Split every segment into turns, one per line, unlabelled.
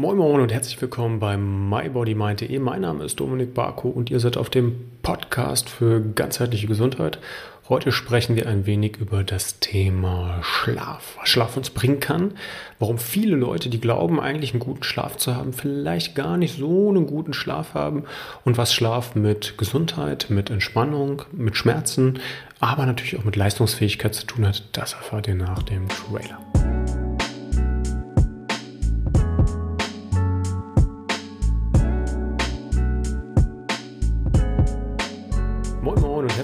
Moin Moin und herzlich willkommen beim MyBodyMind.de. Mein Name ist Dominik Barko und ihr seid auf dem Podcast für ganzheitliche Gesundheit. Heute sprechen wir ein wenig über das Thema Schlaf, was Schlaf uns bringen kann, warum viele Leute, die glauben, eigentlich einen guten Schlaf zu haben, vielleicht gar nicht so einen guten Schlaf haben und was Schlaf mit Gesundheit, mit Entspannung, mit Schmerzen, aber natürlich auch mit Leistungsfähigkeit zu tun hat, das erfahrt ihr nach dem Trailer.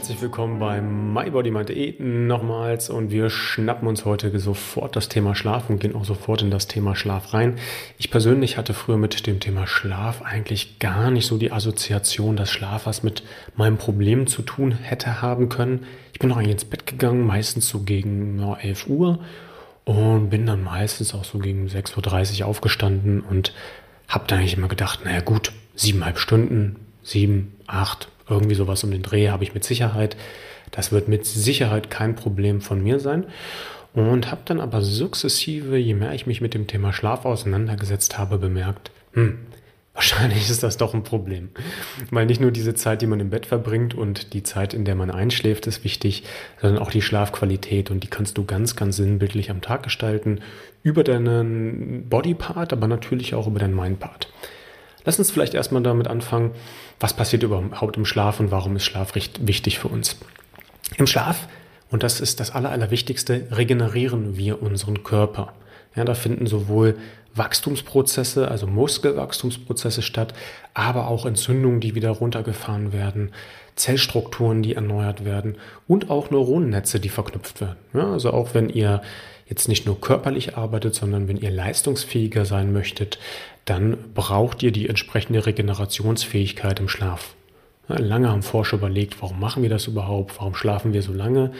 Herzlich willkommen beim MyBodyMind.de nochmals und wir schnappen uns heute sofort das Thema Schlaf und gehen auch sofort in das Thema Schlaf rein. Ich persönlich hatte früher mit dem Thema Schlaf eigentlich gar nicht so die Assoziation, dass Schlaf was mit meinem Problem zu tun hätte haben können. Ich bin eigentlich ins Bett gegangen, meistens so gegen ja, 11 Uhr und bin dann meistens auch so gegen 6.30 Uhr aufgestanden und habe dann eigentlich immer gedacht, naja gut, siebeneinhalb Stunden, sieben, acht, irgendwie sowas um den Dreh habe ich mit Sicherheit. Das wird mit Sicherheit kein Problem von mir sein. Und habe dann aber sukzessive, je mehr ich mich mit dem Thema Schlaf auseinandergesetzt habe, bemerkt, hm, wahrscheinlich ist das doch ein Problem. Weil nicht nur diese Zeit, die man im Bett verbringt und die Zeit, in der man einschläft, ist wichtig, sondern auch die Schlafqualität. Und die kannst du ganz, ganz sinnbildlich am Tag gestalten. Über deinen Bodypart, aber natürlich auch über deinen Mindpart. Lass uns vielleicht erstmal damit anfangen, was passiert überhaupt im Schlaf und warum ist Schlaf wichtig für uns. Im Schlaf, und das ist das Allerwichtigste, regenerieren wir unseren Körper. Ja, da finden sowohl Wachstumsprozesse, also Muskelwachstumsprozesse statt, aber auch Entzündungen, die wieder runtergefahren werden, Zellstrukturen, die erneuert werden und auch Neuronennetze, die verknüpft werden. Ja, also auch wenn ihr jetzt nicht nur körperlich arbeitet, sondern wenn ihr leistungsfähiger sein möchtet, dann braucht ihr die entsprechende Regenerationsfähigkeit im Schlaf. Lange haben Forscher überlegt, warum machen wir das überhaupt, warum schlafen wir so lange?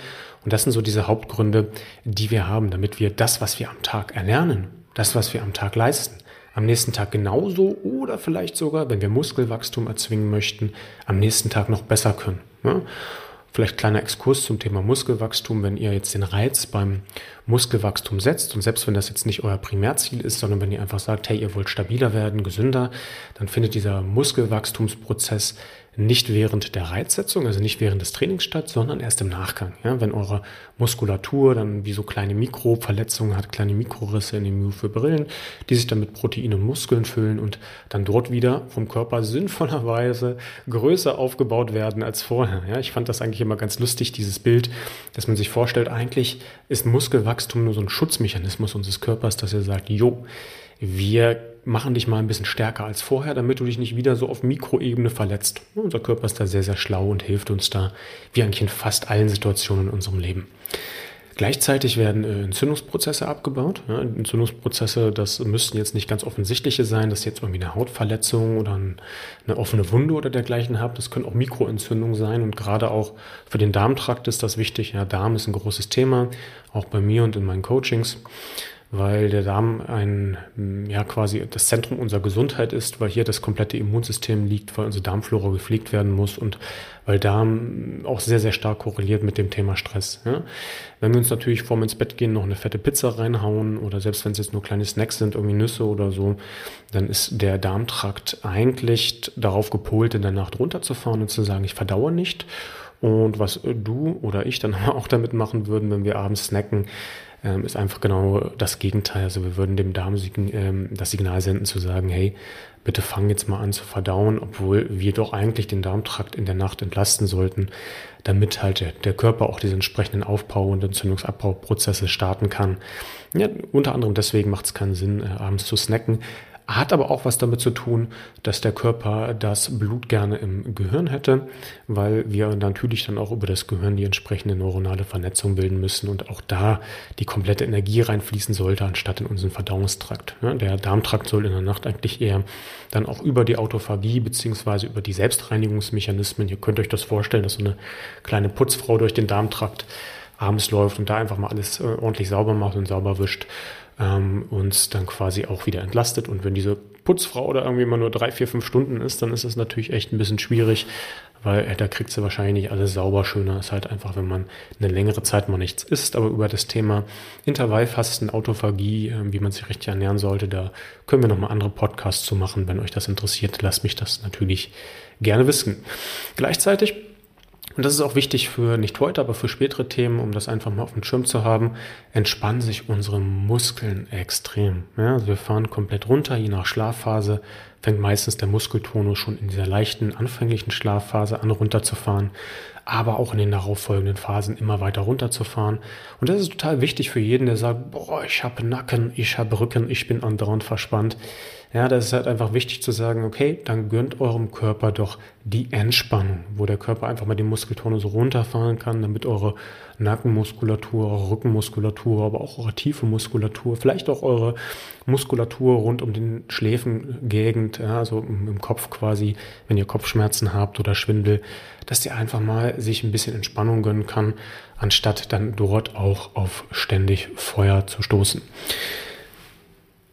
Und das sind so diese Hauptgründe, die wir haben, damit wir das, was wir am Tag erlernen, das, was wir am Tag leisten, am nächsten Tag genauso oder vielleicht sogar, wenn wir Muskelwachstum erzwingen möchten, am nächsten Tag noch besser können. Ja? Vielleicht kleiner Exkurs zum Thema Muskelwachstum. Wenn ihr jetzt den Reiz beim Muskelwachstum setzt und selbst wenn das jetzt nicht euer Primärziel ist, sondern wenn ihr einfach sagt, hey, ihr wollt stabiler werden, gesünder, dann findet dieser Muskelwachstumsprozess nicht während der Reizsetzung, also nicht während des Trainings statt, sondern erst im Nachgang. Ja, wenn eure Muskulatur dann wie so kleine Mikroverletzungen hat, kleine Mikrorisse in den Myofibrillen, die sich dann mit Protein und Muskeln füllen und dann dort wieder vom Körper sinnvollerweise größer aufgebaut werden als vorher. Ja, ich fand das eigentlich immer ganz lustig, dieses Bild, dass man sich vorstellt, eigentlich ist Muskelwachstum nur so ein Schutzmechanismus unseres Körpers, dass er sagt, jo, wir machen dich mal ein bisschen stärker als vorher, damit du dich nicht wieder so auf Mikroebene verletzt. Unser Körper ist da sehr, sehr schlau und hilft uns da, wie eigentlich in fast allen Situationen in unserem Leben. Gleichzeitig werden äh, Entzündungsprozesse abgebaut. Entzündungsprozesse, das müssten jetzt nicht ganz offensichtliche sein, dass ihr jetzt irgendwie eine Hautverletzung oder eine offene Wunde oder dergleichen habt. Das können auch Mikroentzündungen sein und gerade auch für den Darmtrakt ist das wichtig. Ja, Darm ist ein großes Thema, auch bei mir und in meinen Coachings weil der Darm ein, ja, quasi das Zentrum unserer Gesundheit ist, weil hier das komplette Immunsystem liegt, weil unsere Darmflora gepflegt werden muss und weil Darm auch sehr, sehr stark korreliert mit dem Thema Stress. Ja. Wenn wir uns natürlich vorm ins Bett gehen noch eine fette Pizza reinhauen oder selbst wenn es jetzt nur kleine Snacks sind, irgendwie Nüsse oder so, dann ist der Darmtrakt eigentlich darauf gepolt, in der Nacht runterzufahren und zu sagen, ich verdauere nicht. Und was du oder ich dann auch damit machen würden, wenn wir abends snacken, ähm, ist einfach genau das Gegenteil. Also wir würden dem Darm ähm, das Signal senden zu sagen, hey, bitte fang jetzt mal an zu verdauen, obwohl wir doch eigentlich den Darmtrakt in der Nacht entlasten sollten, damit halt der, der Körper auch diese entsprechenden Aufbau- und Entzündungsabbauprozesse starten kann. Ja, unter anderem deswegen macht es keinen Sinn, äh, abends zu snacken. Hat aber auch was damit zu tun, dass der Körper das Blut gerne im Gehirn hätte, weil wir natürlich dann auch über das Gehirn die entsprechende neuronale Vernetzung bilden müssen und auch da die komplette Energie reinfließen sollte, anstatt in unseren Verdauungstrakt. Der Darmtrakt soll in der Nacht eigentlich eher dann auch über die Autophagie beziehungsweise über die Selbstreinigungsmechanismen, ihr könnt euch das vorstellen, dass so eine kleine Putzfrau durch den Darmtrakt abends läuft und da einfach mal alles äh, ordentlich sauber macht und sauber wischt, ähm, uns dann quasi auch wieder entlastet. Und wenn diese Putzfrau da irgendwie mal nur drei, vier, fünf Stunden ist, dann ist es natürlich echt ein bisschen schwierig, weil äh, da kriegt sie wahrscheinlich nicht alles sauber. Schöner ist halt einfach, wenn man eine längere Zeit mal nichts isst. Aber über das Thema Intervallfasten, Autophagie, äh, wie man sich richtig ernähren sollte, da können wir nochmal andere Podcasts zu machen. Wenn euch das interessiert, lasst mich das natürlich gerne wissen. Gleichzeitig und das ist auch wichtig für nicht heute, aber für spätere Themen, um das einfach mal auf dem Schirm zu haben, entspannen sich unsere Muskeln extrem. Ja, also wir fahren komplett runter, je nach Schlafphase fängt meistens der Muskeltonus schon in dieser leichten anfänglichen Schlafphase an runterzufahren, aber auch in den darauffolgenden Phasen immer weiter runterzufahren. Und das ist total wichtig für jeden, der sagt, boah, ich habe Nacken, ich habe Rücken, ich bin andauernd verspannt. Ja, das ist halt einfach wichtig zu sagen, okay, dann gönnt eurem Körper doch die Entspannung, wo der Körper einfach mal die Muskeltonus runterfahren kann, damit eure Nackenmuskulatur, eure Rückenmuskulatur, aber auch eure tiefe Muskulatur, vielleicht auch eure Muskulatur rund um den Schläfengegend, ja, also im Kopf quasi, wenn ihr Kopfschmerzen habt oder Schwindel, dass der einfach mal sich ein bisschen Entspannung gönnen kann, anstatt dann dort auch auf ständig Feuer zu stoßen.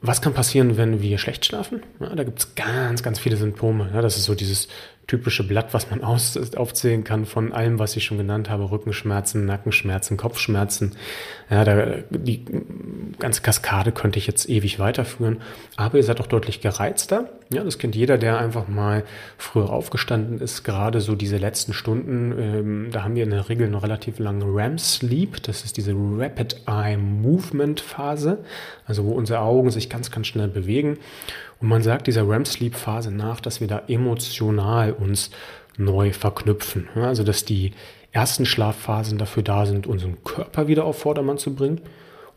Was kann passieren, wenn wir schlecht schlafen? Ja, da gibt es ganz, ganz viele Symptome. Ja, das ist so dieses typische Blatt, was man aus, aufzählen kann von allem, was ich schon genannt habe. Rückenschmerzen, Nackenschmerzen, Kopfschmerzen. Ja, da, die ganze Kaskade könnte ich jetzt ewig weiterführen. Aber ihr seid auch deutlich gereizter. Ja, das kennt jeder, der einfach mal früher aufgestanden ist. Gerade so diese letzten Stunden, ähm, da haben wir in der Regel eine relativ lange REM-Sleep. Das ist diese Rapid Eye Movement Phase. Also wo unsere Augen sich ganz, ganz schnell bewegen. Und man sagt dieser REM-Sleep-Phase nach, dass wir da emotional uns neu verknüpfen. Also dass die ersten Schlafphasen dafür da sind, unseren Körper wieder auf Vordermann zu bringen.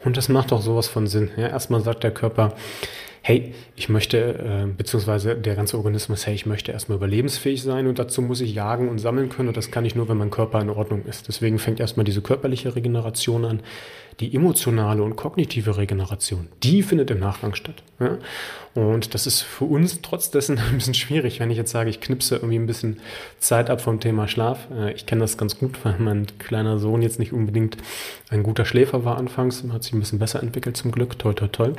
Und das macht auch sowas von Sinn. Ja, erstmal sagt der Körper, hey, ich möchte, äh, beziehungsweise der ganze Organismus, hey, ich möchte erstmal überlebensfähig sein und dazu muss ich jagen und sammeln können und das kann ich nur, wenn mein Körper in Ordnung ist. Deswegen fängt erstmal diese körperliche Regeneration an. Die emotionale und kognitive Regeneration, die findet im Nachgang statt. Ja? Und das ist für uns trotz dessen ein bisschen schwierig, wenn ich jetzt sage, ich knipse irgendwie ein bisschen Zeit ab vom Thema Schlaf. Äh, ich kenne das ganz gut, weil mein kleiner Sohn jetzt nicht unbedingt ein guter Schläfer war anfangs, hat sich ein bisschen besser entwickelt zum Glück, toll, toll, toll.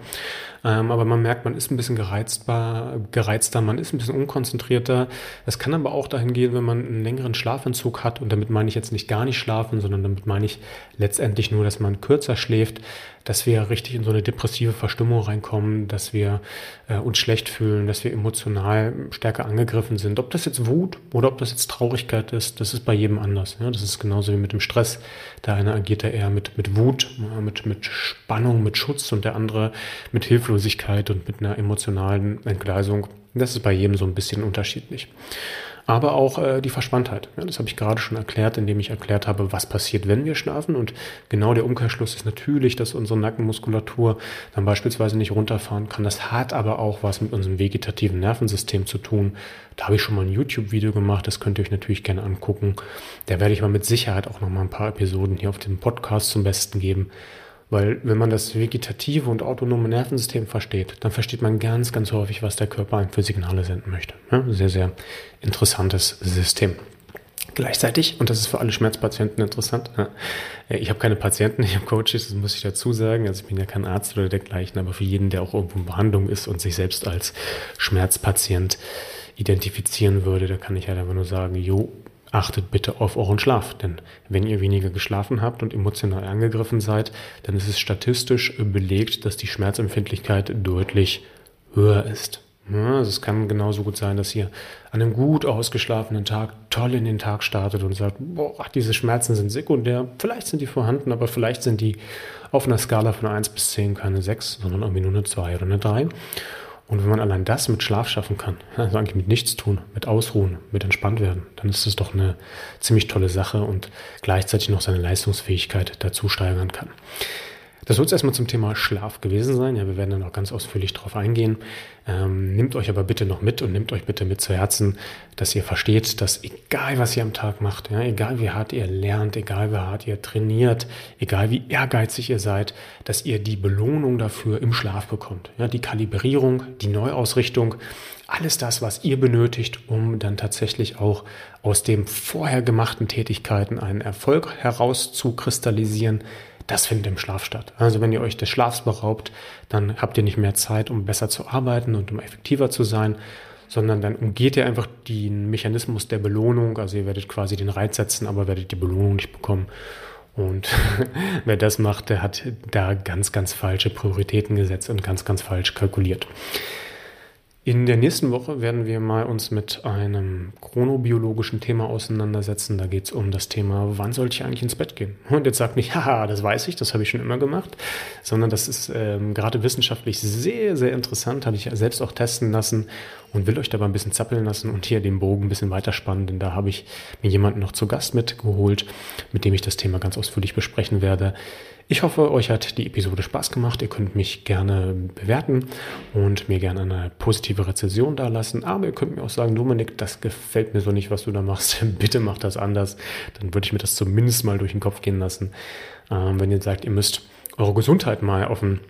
Ähm, aber man merkt, man ist ein bisschen gereizbar, gereizter, man ist ein bisschen unkonzentrierter. Es kann aber auch dahin gehen, wenn man einen längeren Schlafentzug hat und damit meine ich jetzt nicht gar nicht schlafen, sondern damit meine ich letztendlich nur, dass man kürzer schläft, dass wir richtig in so eine depressive Verstimmung reinkommen, dass wir äh, uns schlecht fühlen, dass wir emotional stärker angegriffen sind. Ob das jetzt Wut oder ob das jetzt Traurigkeit ist, das ist bei jedem anders. Ja? Das ist genauso wie mit dem Stress. Der eine agiert da eher mit, mit Wut, mit, mit Spannung, mit Schutz und der andere mit Hilflosigkeit und mit einer emotionalen Entgleisung. Das ist bei jedem so ein bisschen unterschiedlich aber auch äh, die Verspanntheit. Ja, das habe ich gerade schon erklärt, indem ich erklärt habe, was passiert, wenn wir schlafen. Und genau der Umkehrschluss ist natürlich, dass unsere Nackenmuskulatur dann beispielsweise nicht runterfahren kann. Das hat aber auch was mit unserem vegetativen Nervensystem zu tun. Da habe ich schon mal ein YouTube-Video gemacht, das könnt ihr euch natürlich gerne angucken. Da werde ich mal mit Sicherheit auch noch mal ein paar Episoden hier auf dem Podcast zum Besten geben. Weil wenn man das vegetative und autonome Nervensystem versteht, dann versteht man ganz, ganz häufig, was der Körper für Signale senden möchte. Ja, sehr, sehr interessantes System. Gleichzeitig, und das ist für alle Schmerzpatienten interessant, ich habe keine Patienten, ich habe Coaches, das muss ich dazu sagen, also ich bin ja kein Arzt oder dergleichen, aber für jeden, der auch irgendwo in Behandlung ist und sich selbst als Schmerzpatient identifizieren würde, da kann ich halt einfach nur sagen, jo, achtet bitte auf euren Schlaf. Denn wenn ihr weniger geschlafen habt und emotional angegriffen seid, dann ist es statistisch belegt, dass die Schmerzempfindlichkeit deutlich höher ist. Ja, also es kann genauso gut sein, dass ihr an einem gut ausgeschlafenen Tag toll in den Tag startet und sagt, boah, diese Schmerzen sind sekundär. Vielleicht sind die vorhanden, aber vielleicht sind die auf einer Skala von 1 bis 10 keine 6, sondern irgendwie nur eine 2 oder eine 3. Und wenn man allein das mit Schlaf schaffen kann, also eigentlich mit nichts tun, mit Ausruhen, mit entspannt werden, dann ist das doch eine ziemlich tolle Sache und gleichzeitig noch seine Leistungsfähigkeit dazu steigern kann. Das soll es erstmal zum Thema Schlaf gewesen sein. Ja, wir werden dann auch ganz ausführlich darauf eingehen. Ähm, nehmt euch aber bitte noch mit und nehmt euch bitte mit zu Herzen, dass ihr versteht, dass egal was ihr am Tag macht, ja, egal wie hart ihr lernt, egal wie hart ihr trainiert, egal wie ehrgeizig ihr seid, dass ihr die Belohnung dafür im Schlaf bekommt. Ja, die Kalibrierung, die Neuausrichtung, alles das, was ihr benötigt, um dann tatsächlich auch aus den vorher gemachten Tätigkeiten einen Erfolg herauszukristallisieren, das findet im Schlaf statt. Also wenn ihr euch des Schlafs beraubt, dann habt ihr nicht mehr Zeit, um besser zu arbeiten und um effektiver zu sein, sondern dann umgeht ihr einfach den Mechanismus der Belohnung. Also ihr werdet quasi den Reiz setzen, aber werdet die Belohnung nicht bekommen. Und wer das macht, der hat da ganz, ganz falsche Prioritäten gesetzt und ganz, ganz falsch kalkuliert. In der nächsten Woche werden wir mal uns mit einem chronobiologischen Thema auseinandersetzen. Da geht es um das Thema, wann sollte ich eigentlich ins Bett gehen? Und jetzt sagt nicht, haha, das weiß ich, das habe ich schon immer gemacht, sondern das ist ähm, gerade wissenschaftlich sehr, sehr interessant, habe ich selbst auch testen lassen und will euch dabei ein bisschen zappeln lassen und hier den Bogen ein bisschen weiterspannen, denn da habe ich mir jemanden noch zu Gast mitgeholt, mit dem ich das Thema ganz ausführlich besprechen werde. Ich hoffe, euch hat die Episode Spaß gemacht. Ihr könnt mich gerne bewerten und mir gerne eine positive Rezension dalassen. Aber ihr könnt mir auch sagen, Dominik, das gefällt mir so nicht, was du da machst. Bitte macht das anders. Dann würde ich mir das zumindest mal durch den Kopf gehen lassen. Ähm, wenn ihr sagt, ihr müsst eure Gesundheit mal auf ein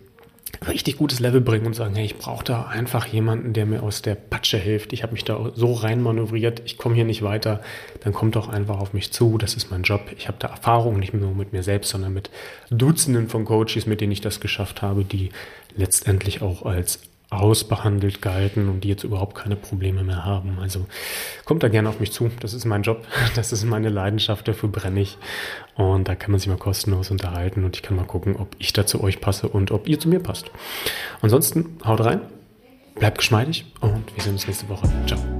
richtig gutes Level bringen und sagen, hey, ich brauche da einfach jemanden, der mir aus der Patsche hilft. Ich habe mich da so rein manövriert, ich komme hier nicht weiter. Dann kommt doch einfach auf mich zu. Das ist mein Job. Ich habe da Erfahrung, nicht nur mit mir selbst, sondern mit Dutzenden von Coaches, mit denen ich das geschafft habe, die letztendlich auch als ausbehandelt galten und die jetzt überhaupt keine Probleme mehr haben. Also kommt da gerne auf mich zu. Das ist mein Job, das ist meine Leidenschaft, dafür brenne ich. Und da kann man sich mal kostenlos unterhalten und ich kann mal gucken, ob ich da zu euch passe und ob ihr zu mir passt. Ansonsten haut rein, bleibt geschmeidig und wir sehen uns nächste Woche. Ciao.